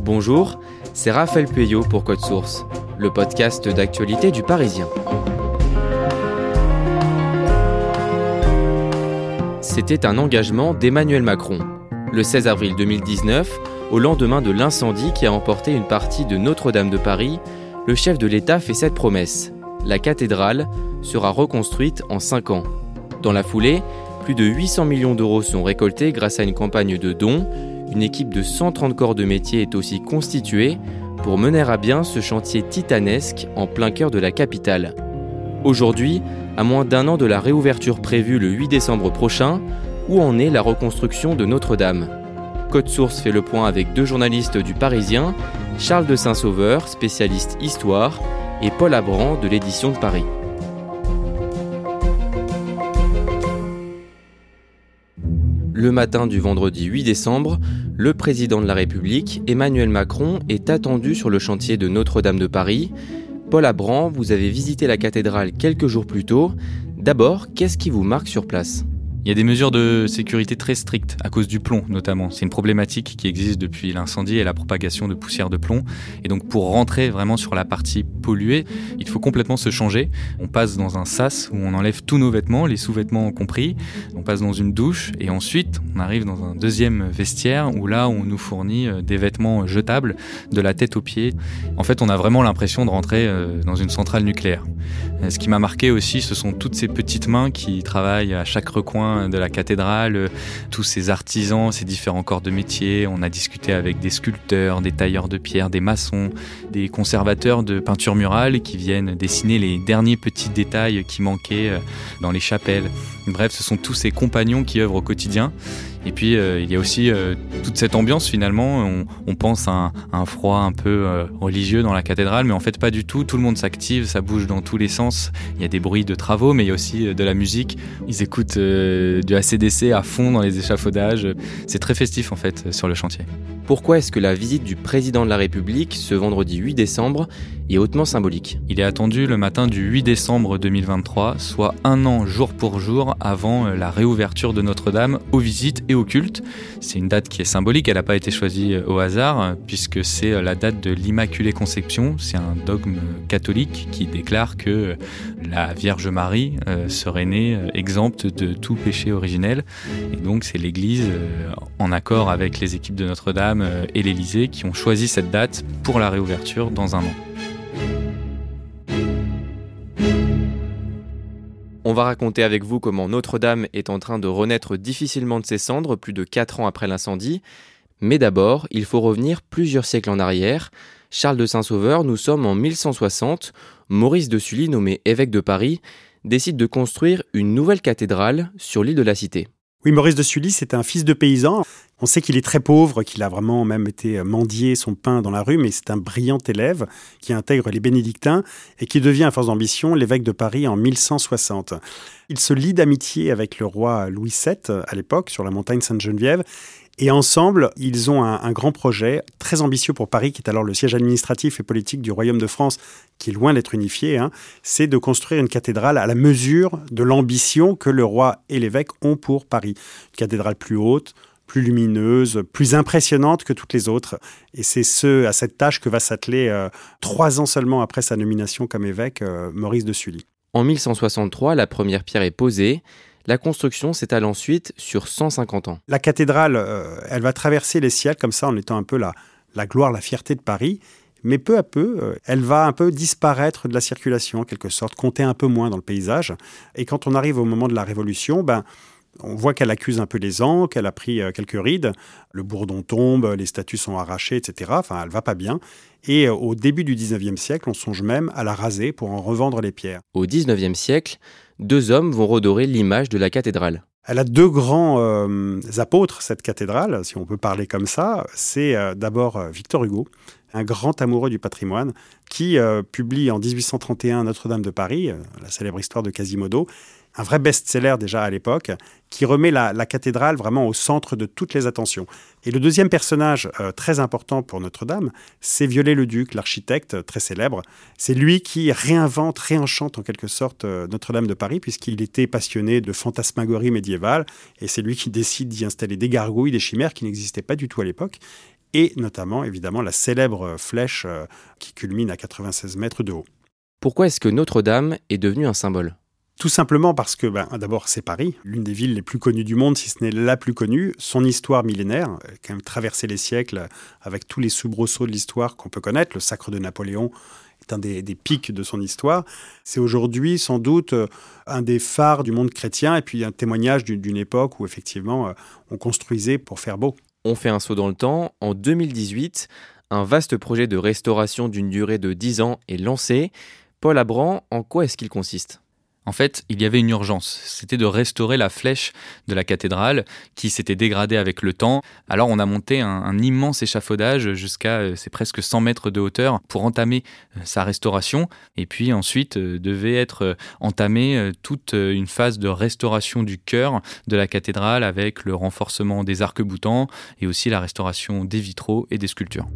Bonjour, c'est Raphaël Pueyo pour Code Source, le podcast d'actualité du Parisien. C'était un engagement d'Emmanuel Macron. Le 16 avril 2019, au lendemain de l'incendie qui a emporté une partie de Notre-Dame de Paris, le chef de l'État fait cette promesse. La cathédrale sera reconstruite en 5 ans. Dans la foulée, plus de 800 millions d'euros sont récoltés grâce à une campagne de dons. Une équipe de 130 corps de métier est aussi constituée pour mener à bien ce chantier titanesque en plein cœur de la capitale. Aujourd'hui, à moins d'un an de la réouverture prévue le 8 décembre prochain, où en est la reconstruction de Notre-Dame? Code Source fait le point avec deux journalistes du Parisien, Charles de Saint-Sauveur, spécialiste histoire, et Paul Abran de l'édition de Paris. Le matin du vendredi 8 décembre, le président de la République, Emmanuel Macron, est attendu sur le chantier de Notre-Dame de Paris. Paul Abran, vous avez visité la cathédrale quelques jours plus tôt. D'abord, qu'est-ce qui vous marque sur place? Il y a des mesures de sécurité très strictes, à cause du plomb notamment. C'est une problématique qui existe depuis l'incendie et la propagation de poussière de plomb. Et donc pour rentrer vraiment sur la partie polluée, il faut complètement se changer. On passe dans un sas où on enlève tous nos vêtements, les sous-vêtements compris. On passe dans une douche et ensuite on arrive dans un deuxième vestiaire où là on nous fournit euh, des vêtements jetables de la tête aux pieds. En fait on a vraiment l'impression de rentrer euh, dans une centrale nucléaire. Euh, ce qui m'a marqué aussi, ce sont toutes ces petites mains qui travaillent à chaque recoin de la cathédrale, euh, tous ces artisans, ces différents corps de métier. On a discuté avec des sculpteurs, des tailleurs de pierre, des maçons, des conservateurs de peinture murale qui viennent dessiner les derniers petits détails qui manquaient euh, dans les chapelles. Bref, ce sont tous ces compagnons qui œuvrent au quotidien et puis euh, il y a aussi euh, toute cette ambiance finalement. On, pense à un, froid un peu euh, religieux dans la cathédrale, mais en fait pas du tout. Tout le monde s'active, ça bouge dans tous les sens. Il y a des bruits de travaux, mais il y a aussi de la musique. Ils écoutent du ACDC à fond dans les échafaudages. C'est très festif en fait sur le chantier. Pourquoi est-ce que la visite du président de la République ce vendredi 8 décembre est hautement symbolique? Il est attendu le matin du 8 décembre 2023, soit un an jour pour jour avant la réouverture de Notre-Dame aux visites et au culte. C'est une date qui est symbolique, elle n'a pas été choisie euh, au hasard, euh, puisque c'est euh, la date de l'Immaculée Conception. C'est un dogme catholique qui déclare que la Vierge Marie serait née exempte de tout péché originel. Et donc c'est l'Église, en accord avec les équipes de Notre-Dame et l'Élysée, qui ont choisi cette date pour la réouverture dans un an. On va raconter avec vous comment Notre-Dame est en train de renaître difficilement de ses cendres plus de 4 ans après l'incendie. Mais d'abord, il faut revenir plusieurs siècles en arrière. Charles de Saint-Sauveur, nous sommes en 1160. Maurice de Sully, nommé évêque de Paris, décide de construire une nouvelle cathédrale sur l'île de la Cité. Oui, Maurice de Sully, c'est un fils de paysan. On sait qu'il est très pauvre, qu'il a vraiment même été mendier son pain dans la rue, mais c'est un brillant élève qui intègre les bénédictins et qui devient, à force d'ambition, l'évêque de Paris en 1160. Il se lie d'amitié avec le roi Louis VII à l'époque sur la montagne Sainte-Geneviève et ensemble, ils ont un, grand projet très ambitieux pour Paris, qui est alors le siège administratif et politique du Royaume de France, qui est loin d'être unifié. Hein. C'est de construire une cathédrale à la mesure de l'ambition que le roi et l'évêque ont pour Paris. Une cathédrale plus haute, plus lumineuse, plus impressionnante que toutes les autres. Et c'est ce, à cette tâche que va s'atteler, euh, trois ans seulement après sa nomination comme évêque, euh, Maurice de Sully. En 1163, la première pierre est posée. La construction s'étale ensuite sur 150 ans. La cathédrale, euh, elle va traverser les siècles comme ça en étant un peu la, la gloire, la fierté de Paris. Mais peu à peu, euh, elle va un peu disparaître de la circulation, en quelque sorte, compter un peu moins dans le paysage. Et quand on arrive au moment de la Révolution, ben, on voit qu'elle accuse un peu les ans, qu'elle a pris euh, quelques rides. Le bourdon tombe, les statues sont arrachées, etc. Enfin, elle va pas bien. Et au début du 19e siècle, on songe même à la raser pour en revendre les pierres. Au 19e siècle, deux hommes vont redorer l'image de la cathédrale. Elle a deux grands euh, apôtres, cette cathédrale, si on peut parler comme ça. C'est euh, d'abord euh, Victor Hugo, un grand amoureux du patrimoine, qui publie en 1831 Notre-Dame de Paris, la célèbre histoire de Quasimodo, un vrai best-seller déjà à l'époque, qui remet la, cathédrale vraiment au centre de toutes les attentions. Et le deuxième personnage euh, très important pour Notre-Dame, c'est Viollet-le-Duc, l'architecte très célèbre. C'est lui qui réinvente, réenchante en quelque sorte euh, Notre-Dame de Paris, puisqu'il était passionné de fantasmagorie médiévale, et c'est lui qui décide d'y installer des gargouilles, des chimères qui n'existaient pas du tout à l'époque et notamment évidemment la célèbre flèche euh, qui culmine à 96 mètres de haut. Pourquoi est-ce que Notre-Dame est devenue un symbole? Tout simplement parce que, ben, d'abord, c'est Paris, l'une des villes les plus connues du monde, si ce n'est la plus connue. Son histoire millénaire, euh, quand même traversé les siècles avec tous les soubresauts de l'histoire qu'on peut connaître. Le sacre de Napoléon est un des, pics de son histoire. C'est aujourd'hui sans doute euh, un des phares du monde chrétien et puis un témoignage d'une époque où effectivement euh, on construisait pour faire beau. On fait un saut dans le temps. En 2018, un vaste projet de restauration d'une durée de 10 ans est lancé. Paul Abran, en quoi est-ce qu'il consiste? En fait, il y avait une urgence, c'était de restaurer la flèche de la cathédrale qui s'était dégradée avec le temps. Alors on a monté un, immense échafaudage jusqu'à euh, c'est presque 100 mètres de hauteur pour entamer euh, sa restauration. Et puis ensuite euh, devait être entamée toute une phase de restauration du cœur de la cathédrale avec le renforcement des arcs-boutants et aussi la restauration des vitraux et des sculptures.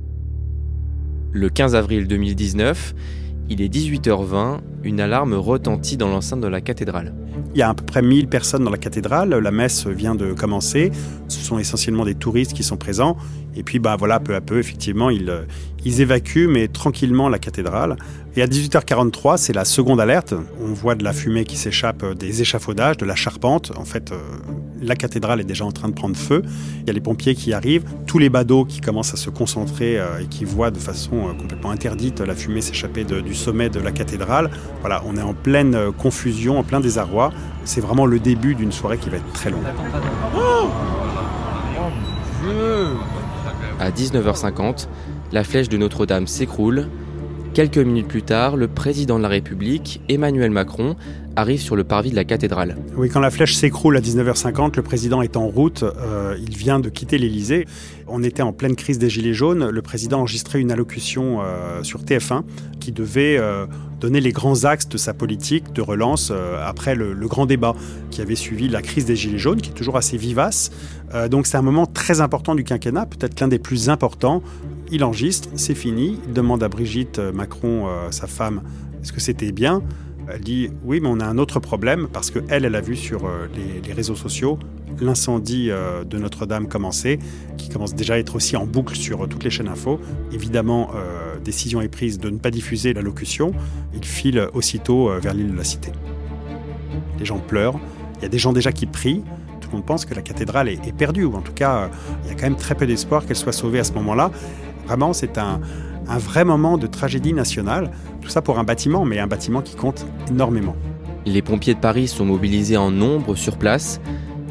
Le 15 avril 2019, il est 18h20, une alarme retentit dans l'enceinte de la cathédrale. Il y a à peu près 1000 personnes dans la cathédrale, la messe vient de commencer, ce sont essentiellement des touristes qui sont présents, et puis bah voilà, peu à peu, effectivement, ils, euh, ils évacuent, mais tranquillement, la cathédrale. Et à 18h43, c'est la seconde alerte. On voit de la fumée qui s'échappe des échafaudages, de la charpente. En fait, euh, la cathédrale est déjà en train de prendre feu. Il y a les pompiers qui arrivent, tous les badauds qui commencent à se concentrer euh, et qui voient de façon euh, complètement interdite la fumée s'échapper du sommet de la cathédrale. Voilà, on est en pleine confusion, en plein désarroi. C'est vraiment le début d'une soirée qui va être très longue. à 19h50, la flèche de Notre-Dame s'écroule. Quelques minutes plus tard, le président de la République, Emmanuel Macron, arrive sur le parvis de la cathédrale. Oui, quand la flèche s'écroule à 19h50, le président est en route, euh, il vient de quitter l'Élysée. On était en pleine crise des Gilets jaunes, le président enregistrait une allocution euh, sur TF1 qui devait euh, donner les grands axes de sa politique de relance après le, le, grand débat qui avait suivi la crise des Gilets jaunes, qui est toujours assez vivace. donc c'est un moment très important du quinquennat, peut-être l'un des plus importants il enregistre, c'est fini. Il demande à Brigitte Macron, euh, sa femme, est-ce que c'était bien? Elle dit oui, mais on a un autre problème parce que elle, a vu sur euh, les, réseaux sociaux l'incendie euh, de Notre-Dame commencer, qui commence déjà à être aussi en boucle sur toutes les chaînes info. Évidemment, décision est prise de ne pas diffuser l'allocution. Il file aussitôt vers l'île de la Cité. Les gens pleurent. Il y a des gens déjà qui prient. Tout le monde pense que la cathédrale est perdue, ou en tout cas, il y a quand même très peu d'espoir qu'elle soit sauvée à ce moment-là. Vraiment, c'est un, vrai moment de tragédie nationale. Tout ça pour un bâtiment, mais un bâtiment qui compte énormément. Les pompiers de Paris sont mobilisés en nombre sur place.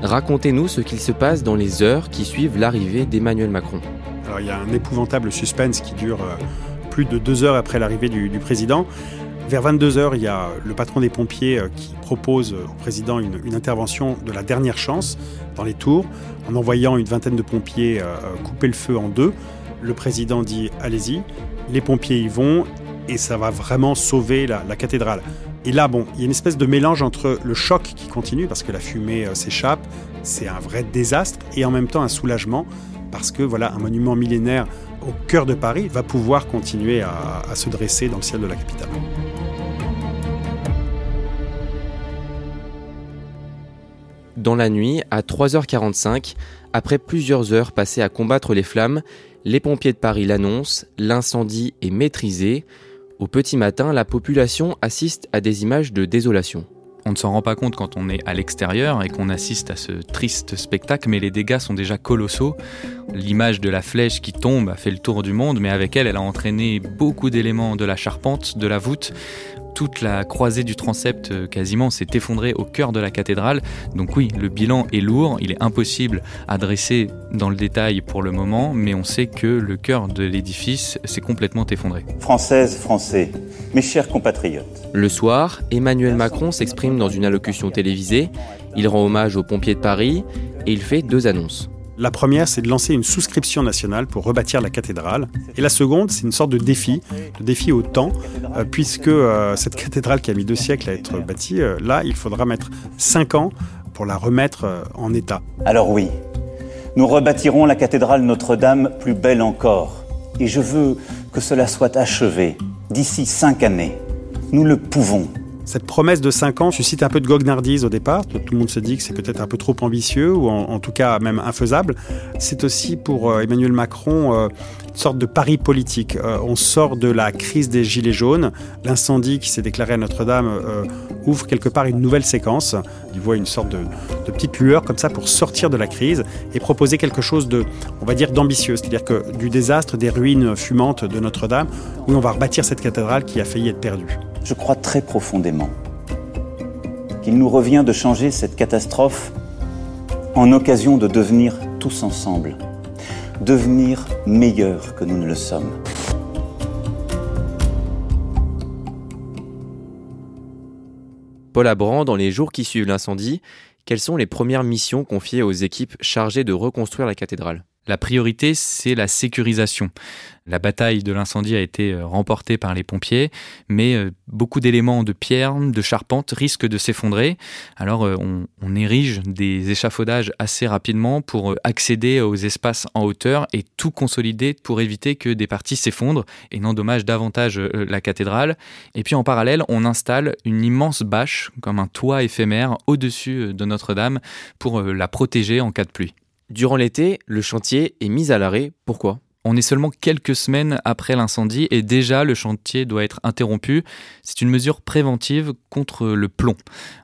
Racontez-nous ce qu'il se passe dans les heures qui suivent l'arrivée d'Emmanuel Macron. Alors, il y a un épouvantable suspense qui dure euh, plus de deux heures après l'arrivée du, président. Vers 22 heures, il y a le patron des pompiers euh, qui propose au président une, intervention de la dernière chance dans les tours, en envoyant une vingtaine de pompiers euh, couper le feu en deux le président dit allez-y, les pompiers y vont et ça va vraiment sauver la, cathédrale. Et là, bon, il y a une espèce de mélange entre le choc qui continue parce que la fumée euh, s'échappe, c'est un vrai désastre, et en même temps un soulagement parce que voilà, un monument millénaire au cœur de Paris va pouvoir continuer à, à se dresser dans le ciel de la capitale. Dans la nuit, à 3h45, après plusieurs heures passées à combattre les flammes, les pompiers de Paris l'annoncent, l'incendie est maîtrisé. Au petit matin, la population assiste à des images de désolation. On ne s'en rend pas compte quand on est à l'extérieur et qu'on assiste à ce triste spectacle, mais les dégâts sont déjà colossaux. L'image de la flèche qui tombe a fait le tour du monde, mais avec elle, elle a entraîné beaucoup d'éléments de la charpente, de la voûte toute la croisée du transept euh, quasiment s'est effondrée au cœur de la cathédrale. Donc oui, le bilan est lourd, il est impossible à dresser dans le détail pour le moment, mais on sait que le cœur de l'édifice s'est complètement effondré. Françaises, Français, mes chers compatriotes. Le soir, Emmanuel Macron s'exprime dans une allocution télévisée. Il rend hommage aux pompiers de Paris et il fait deux annonces. La première, c'est de lancer une souscription nationale pour rebâtir la cathédrale. Et la seconde, c'est une sorte de défi, de défi au temps, euh, puisque euh, cette cathédrale qui a mis deux siècles à être bâtie, euh, là, il faudra mettre cinq ans pour la remettre en état. Alors oui, nous rebâtirons la cathédrale Notre-Dame plus belle encore. Et je veux que cela soit achevé d'ici cinq années. Nous le pouvons. Cette promesse de 5 ans suscite un peu de goguenardise au départ. Tout le monde se dit que c'est peut-être un peu trop ambitieux ou en, tout cas même infaisable. C'est aussi pour euh, Emmanuel Macron euh, une sorte de pari politique. Euh, on sort de la crise des Gilets jaunes. L'incendie qui s'est déclaré à Notre-Dame ouvre quelque part une nouvelle séquence. Il voit une sorte de, petite lueur comme ça pour sortir de la crise et proposer quelque chose de, on va dire, d'ambitieux. C'est-à-dire que du désastre, des ruines fumantes de Notre-Dame, où on va rebâtir cette cathédrale qui a failli être perdue je crois très profondément qu'il nous revient de changer cette catastrophe en occasion de devenir tous ensemble, devenir meilleurs que nous ne le sommes. Paul Abran, dans les jours qui suivent l'incendie, quelles sont les premières missions confiées aux équipes chargées de reconstruire la cathédrale? La priorité, c'est la sécurisation. La bataille de l'incendie a été euh, remportée par les pompiers, mais euh, beaucoup d'éléments de pierre, de charpente risquent de s'effondrer. Alors euh, on, érige des échafaudages assez rapidement pour accéder aux espaces en hauteur et tout consolider pour éviter que des parties s'effondrent et n'endommagent davantage la cathédrale. Et puis en parallèle, on installe une immense bâche, comme un toit éphémère, au-dessus de Notre-Dame pour la protéger en cas de pluie. Durant l'été, le chantier est mis à l'arrêt. Pourquoi? On est seulement quelques semaines après l'incendie et déjà le chantier doit être interrompu. C'est une mesure préventive contre le plomb.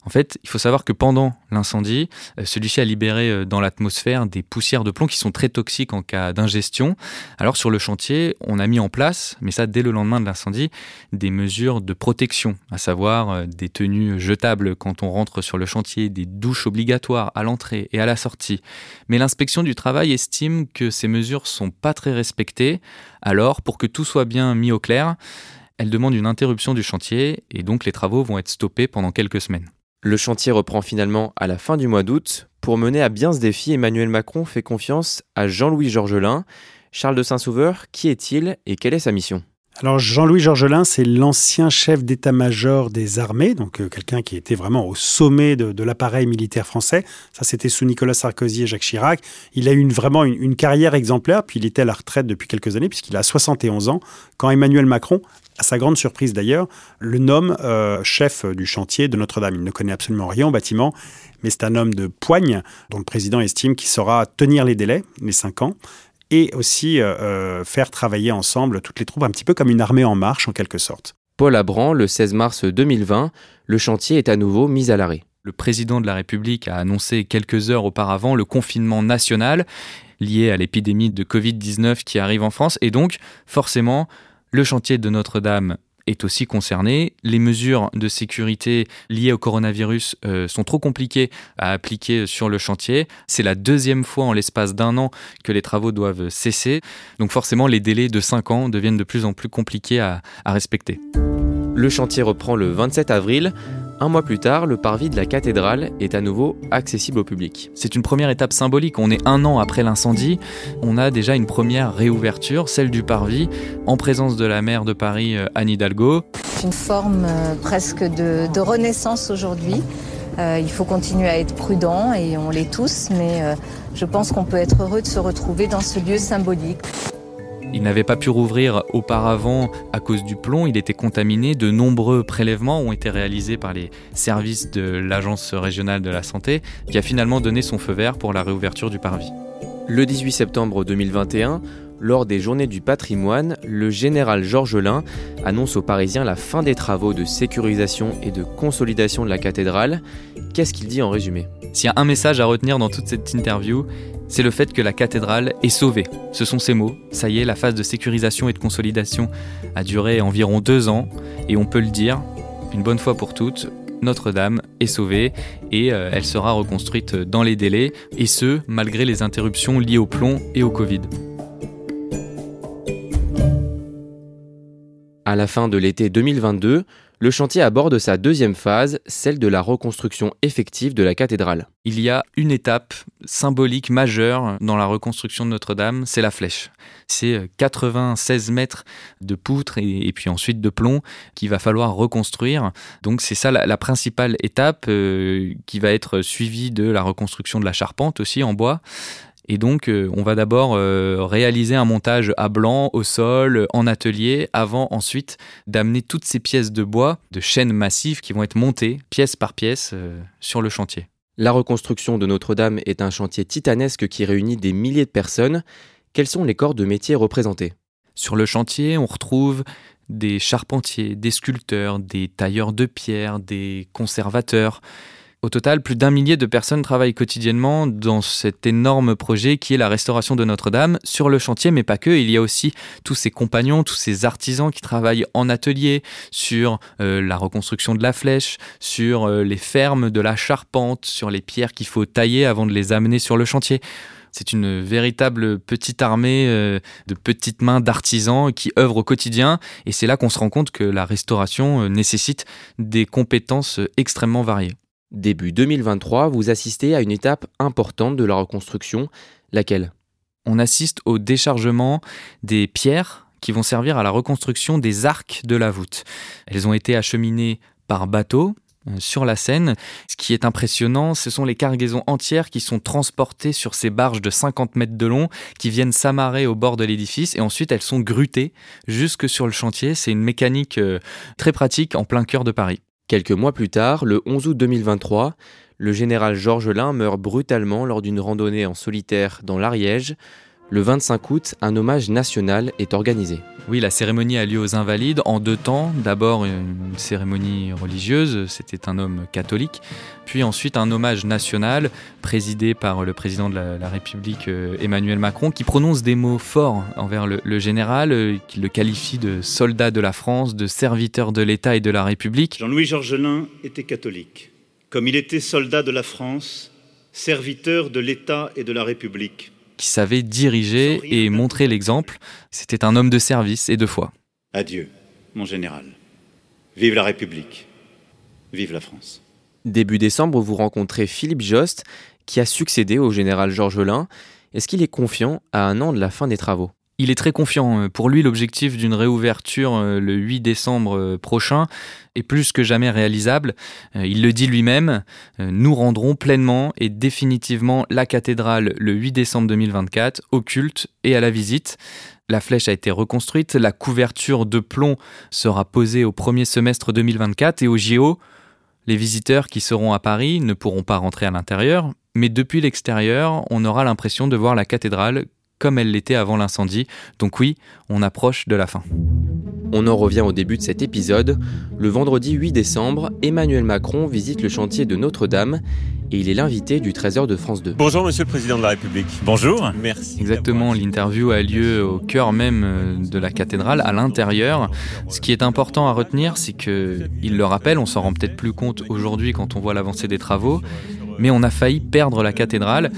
En fait, il faut savoir que pendant l'incendie, euh, celui-ci a libéré euh, dans l'atmosphère des poussières de plomb qui sont très toxiques en cas d'ingestion. Alors sur le chantier, on a mis en place, mais ça dès le lendemain de l'incendie, des mesures de protection, à savoir euh, des tenues jetables quand on rentre sur le chantier, des douches obligatoires à l'entrée et à la sortie. Mais l'inspection du travail estime que ces mesures sont pas très respectée, alors pour que tout soit bien mis au clair, elle demande une interruption du chantier et donc les travaux vont être stoppés pendant quelques semaines. Le chantier reprend finalement à la fin du mois d'août. Pour mener à bien ce défi, Emmanuel Macron fait confiance à Jean-Louis Georgelin. Charles de Saint-Sauveur, qui est-il et quelle est sa mission? Alors Jean-Louis Georgelin, c'est l'ancien chef d'état-major des armées, donc euh, quelqu'un qui était vraiment au sommet de, l'appareil militaire français. Ça, c'était sous Nicolas Sarkozy et Jacques Chirac. Il a eu vraiment une, carrière exemplaire, puis il était à la retraite depuis quelques années, puisqu'il a 71 ans, quand Emmanuel Macron, à sa grande surprise d'ailleurs, le nomme euh, chef du chantier de Notre-Dame. Il ne connaît absolument rien au bâtiment, mais c'est un homme de poigne dont le président estime qu'il saura tenir les délais, les cinq ans, et aussi euh, euh, faire travailler ensemble toutes les troupes, un petit peu comme une armée en marche en quelque sorte. Paul Abran, le 16 mars 2020, le chantier est à nouveau mis à l'arrêt. Le président de la République a annoncé quelques heures auparavant le confinement national lié à l'épidémie de Covid-19 qui arrive en France et donc forcément le chantier de Notre-Dame est aussi concerné. Les mesures de sécurité liées au coronavirus euh, sont trop compliquées à appliquer sur le chantier. C'est la deuxième fois en l'espace d'un an que les travaux doivent cesser. Donc forcément, les délais de 5 ans deviennent de plus en plus compliqués à, à respecter. Le chantier reprend le 27 avril. Un mois plus tard, le parvis de la cathédrale est à nouveau accessible au public. C'est une première étape symbolique. On est un an après l'incendie. On a déjà une première réouverture, celle du parvis, en présence de la maire de Paris, euh, Anne Hidalgo. C'est une forme euh, presque de, renaissance aujourd'hui. Euh, il faut continuer à être prudent et on l'est tous, mais je pense qu'on peut être heureux de se retrouver dans ce lieu symbolique. Il n'avait pas pu rouvrir auparavant à cause du plomb, il était contaminé. De nombreux prélèvements ont été réalisés par les services de l'Agence régionale de la santé, qui a finalement donné son feu vert pour la réouverture du parvis. Le 18 septembre 2021, lors des Journées du patrimoine, le général Georges Lin annonce aux Parisiens la fin des travaux de sécurisation et de consolidation de la cathédrale. Qu'est-ce qu'il dit en résumé? S'il y a un message à retenir dans toute cette interview, c'est le fait que la cathédrale est sauvée. Ce sont ces mots. Ça y est, la phase de sécurisation et de consolidation a duré environ deux ans, et on peut le dire, une bonne fois pour toutes, notre-Dame est sauvée et euh, elle sera reconstruite dans les délais, et ce, malgré les interruptions liées au plomb et au Covid. À la fin de l'été 2022, Le chantier aborde sa deuxième phase, celle de la reconstruction effective de la cathédrale. Il y a une étape symbolique majeure dans la reconstruction de Notre-Dame, c'est la flèche. C'est 96 mètres de poutres et, puis ensuite de plomb qu'il va falloir reconstruire. Donc c'est ça la, principale étape euh, qui va être suivie de la reconstruction de la charpente aussi en bois. Et donc, euh, on va d'abord euh, réaliser un montage à blanc, au sol, en atelier, avant ensuite d'amener toutes ces pièces de bois, de chaînes massives qui vont être montées, pièce par pièce, euh, sur le chantier. La reconstruction de Notre-Dame est un chantier titanesque qui réunit des milliers de personnes. Quels sont les corps de métier représentés? Sur le chantier, on retrouve des charpentiers, des sculpteurs, des tailleurs de pierre, des conservateurs, au total, plus d'un millier de personnes travaillent quotidiennement dans cet énorme projet qui est la restauration de Notre-Dame sur le chantier, mais pas que. Il y a aussi tous ces compagnons, tous ces artisans qui travaillent en atelier sur euh, la reconstruction de la flèche, sur euh, les fermes de la charpente, sur les pierres qu'il faut tailler avant de les amener sur le chantier. C'est une véritable petite armée euh, de petites mains d'artisans qui œuvrent au quotidien et c'est là qu'on se rend compte que la restauration nécessite des compétences extrêmement variées. Début 2023, vous assistez à une étape importante de la reconstruction, laquelle? On assiste au déchargement des pierres qui vont servir à la reconstruction des arcs de la voûte. Elles ont été acheminées par bateau euh, sur la Seine. Ce qui est impressionnant, ce sont les cargaisons entières qui sont transportées sur ces barges de 50 mètres de long, qui viennent s'amarrer au bord de l'édifice, et ensuite elles sont grutées jusque sur le chantier. C'est une mécanique euh, très pratique en plein cœur de Paris. Quelques mois plus tard, le 11 août 2023, le général Georges Lin meurt brutalement lors d'une randonnée en solitaire dans l'Ariège. Le 25 août, un hommage national est organisé. Oui, la cérémonie a lieu aux Invalides en deux temps. D'abord une cérémonie religieuse, c'était un homme catholique, puis ensuite un hommage national présidé par le président de la, République euh, Emmanuel Macron qui prononce des mots forts envers le, général, euh, qui le qualifie de soldat de la France, de serviteur de l'État et de la République. Jean-Louis Georgelin était catholique, comme il était soldat de la France, serviteur de l'État et de la République qui savait diriger et montrer l'exemple. C'était un homme de service et de foi. Adieu, mon général. Vive la République. Vive la France. Début décembre, vous rencontrez Philippe Jost, qui a succédé au général Georges Lain. Est-ce qu'il est confiant à un an de la fin des travaux? Il est très confiant. Pour lui, l'objectif d'une réouverture euh, le 8 décembre euh, prochain est plus que jamais réalisable. Euh, il le dit lui-même, nous rendrons pleinement et définitivement la cathédrale le 8 décembre 2024 au culte et à la visite. La flèche a été reconstruite, la couverture de plomb sera posée au premier semestre 2024 et au JO, les visiteurs qui seront à Paris ne pourront pas rentrer à l'intérieur, mais depuis l'extérieur, on aura l'impression de voir la cathédrale comme elle l'était avant l'incendie. Donc oui, on approche de la fin. On en revient au début de cet épisode. Le vendredi 8 décembre, Emmanuel Macron visite le chantier de Notre-Dame et il est l'invité du Trésor de France 2. Bonjour Monsieur le Président de la République. Bonjour. Merci. Exactement, l'interview a lieu au cœur même euh, de la cathédrale, à l'intérieur. Ce qui est important à retenir, c'est que, il le rappelle, on s'en rend peut-être plus compte aujourd'hui quand on voit l'avancée des travaux, mais on a failli perdre la cathédrale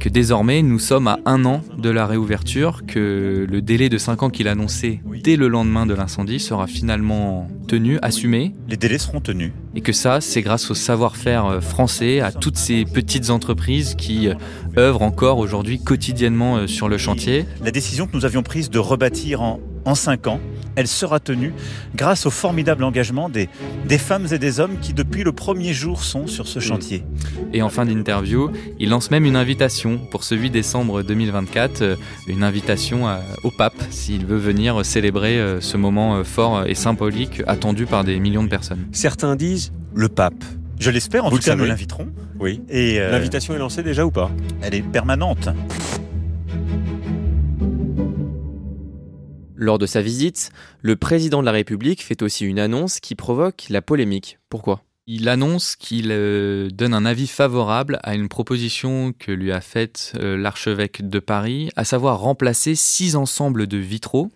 que désormais nous sommes à un an de la réouverture, que le délai de 5 ans qu'il annonçait dès le lendemain de l'incendie sera finalement tenu, assumé. Les délais seront tenus. Et que ça, c'est grâce au savoir-faire euh, français, à toutes ces petites entreprises qui euh, œuvrent encore aujourd'hui quotidiennement euh, sur le chantier. La décision que nous avions prise de rebâtir en en cinq ans, elle sera tenue grâce au formidable engagement des, des femmes et des hommes qui depuis le premier jour sont sur ce chantier. Et en fin d'interview, il lance même une invitation pour ce 8 décembre 2024, euh, une invitation au pape s'il veut venir célébrer euh, ce moment euh, fort et symbolique attendu par des millions de personnes. Certains disent le pape. Je l'espère, en tout cas nous l'inviterons. Oui. Et L'invitation est lancée déjà ou pas? Elle est permanente. Lors de sa visite, le président de la République fait aussi une annonce qui provoque la polémique. Pourquoi? Il annonce qu'il euh, donne un avis favorable à une proposition que lui a faite euh, l'archevêque de Paris, à savoir remplacer six ensembles de vitraux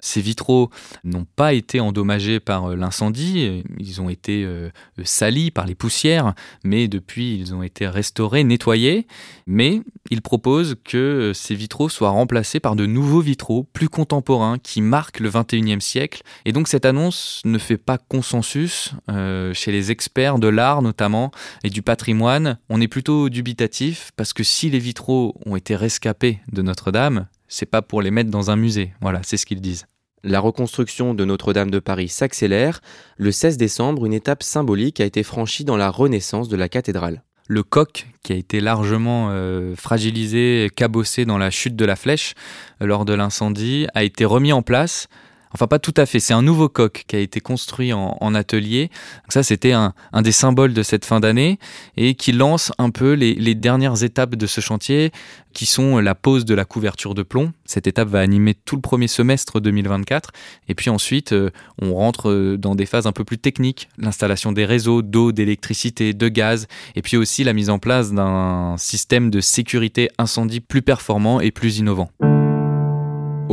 Ces vitraux n'ont pas été endommagés par euh, l'incendie, ils ont été euh, salis par les poussières, mais depuis ils ont été restaurés, nettoyés. Mais il propose que ces vitraux soient remplacés par de nouveaux vitraux plus contemporains qui marquent le 21e siècle. Et donc cette annonce ne fait pas consensus euh, chez les experts de l'art notamment et du patrimoine. On est plutôt dubitatif parce que si les vitraux ont été rescapés de Notre-Dame, c'est pas pour les mettre dans un musée. Voilà, c'est ce qu'ils disent. La reconstruction de Notre-Dame de Paris s'accélère. Le 16 décembre, une étape symbolique a été franchie dans la renaissance de la cathédrale. Le coq, qui a été largement euh, fragilisé, cabossé dans la chute de la flèche euh, lors de l'incendie, a été remis en place Enfin, pas tout à fait. C'est un nouveau coq qui a été construit en, atelier. ça, c'était un, des symboles de cette fin d'année et qui lance un peu les, dernières étapes de ce chantier, qui sont la pose de la couverture de plomb. Cette étape va animer tout le premier semestre 2024. Et puis ensuite, euh, on rentre euh, dans des phases un peu plus techniques. L'installation des réseaux d'eau, d'électricité, de gaz. Et puis aussi la mise en place d'un système de sécurité incendie plus performant et plus innovant.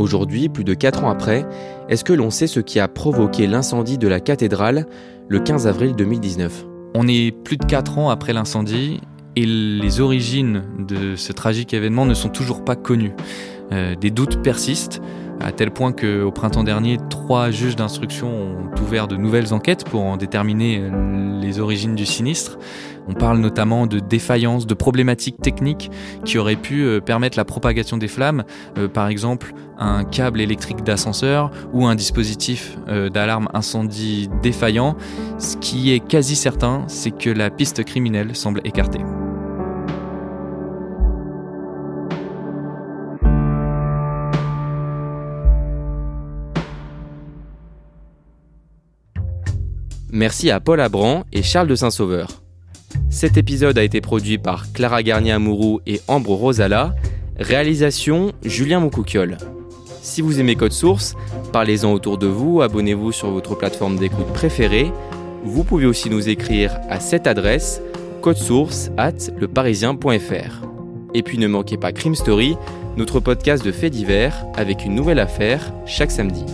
Aujourd'hui, plus de 4 ans après, est-ce que l'on sait ce qui a provoqué l'incendie de la cathédrale le 15 avril 2019 On est plus de 4 ans après l'incendie et les origines de ce tragique événement ne sont toujours pas connues. Euh, des doutes persistent à tel point qu'au printemps dernier, trois juges d'instruction ont ouvert de nouvelles enquêtes pour en déterminer euh, les origines du sinistre. On parle notamment de défaillances, de problématiques techniques qui auraient pu euh, permettre la propagation des flammes, euh, par exemple un câble électrique d'ascenseur ou un dispositif d'alarme incendie défaillant. Ce qui est quasi certain, c'est que la piste criminelle semble écartée. Merci à Paul Abran et Charles de Saint-Sauveur. Cet épisode a été produit par Clara Garnier-Amouroux et Ambre Rosala. Réalisation Julien Moncouquiol. Si vous aimez Code Source, parlez-en autour de vous, abonnez-vous sur votre plateforme d'écoute préférée. Vous pouvez aussi nous écrire à cette adresse codesource at leparisien.fr. Et puis ne manquez pas Crime Story, notre podcast de faits divers avec une nouvelle affaire chaque samedi.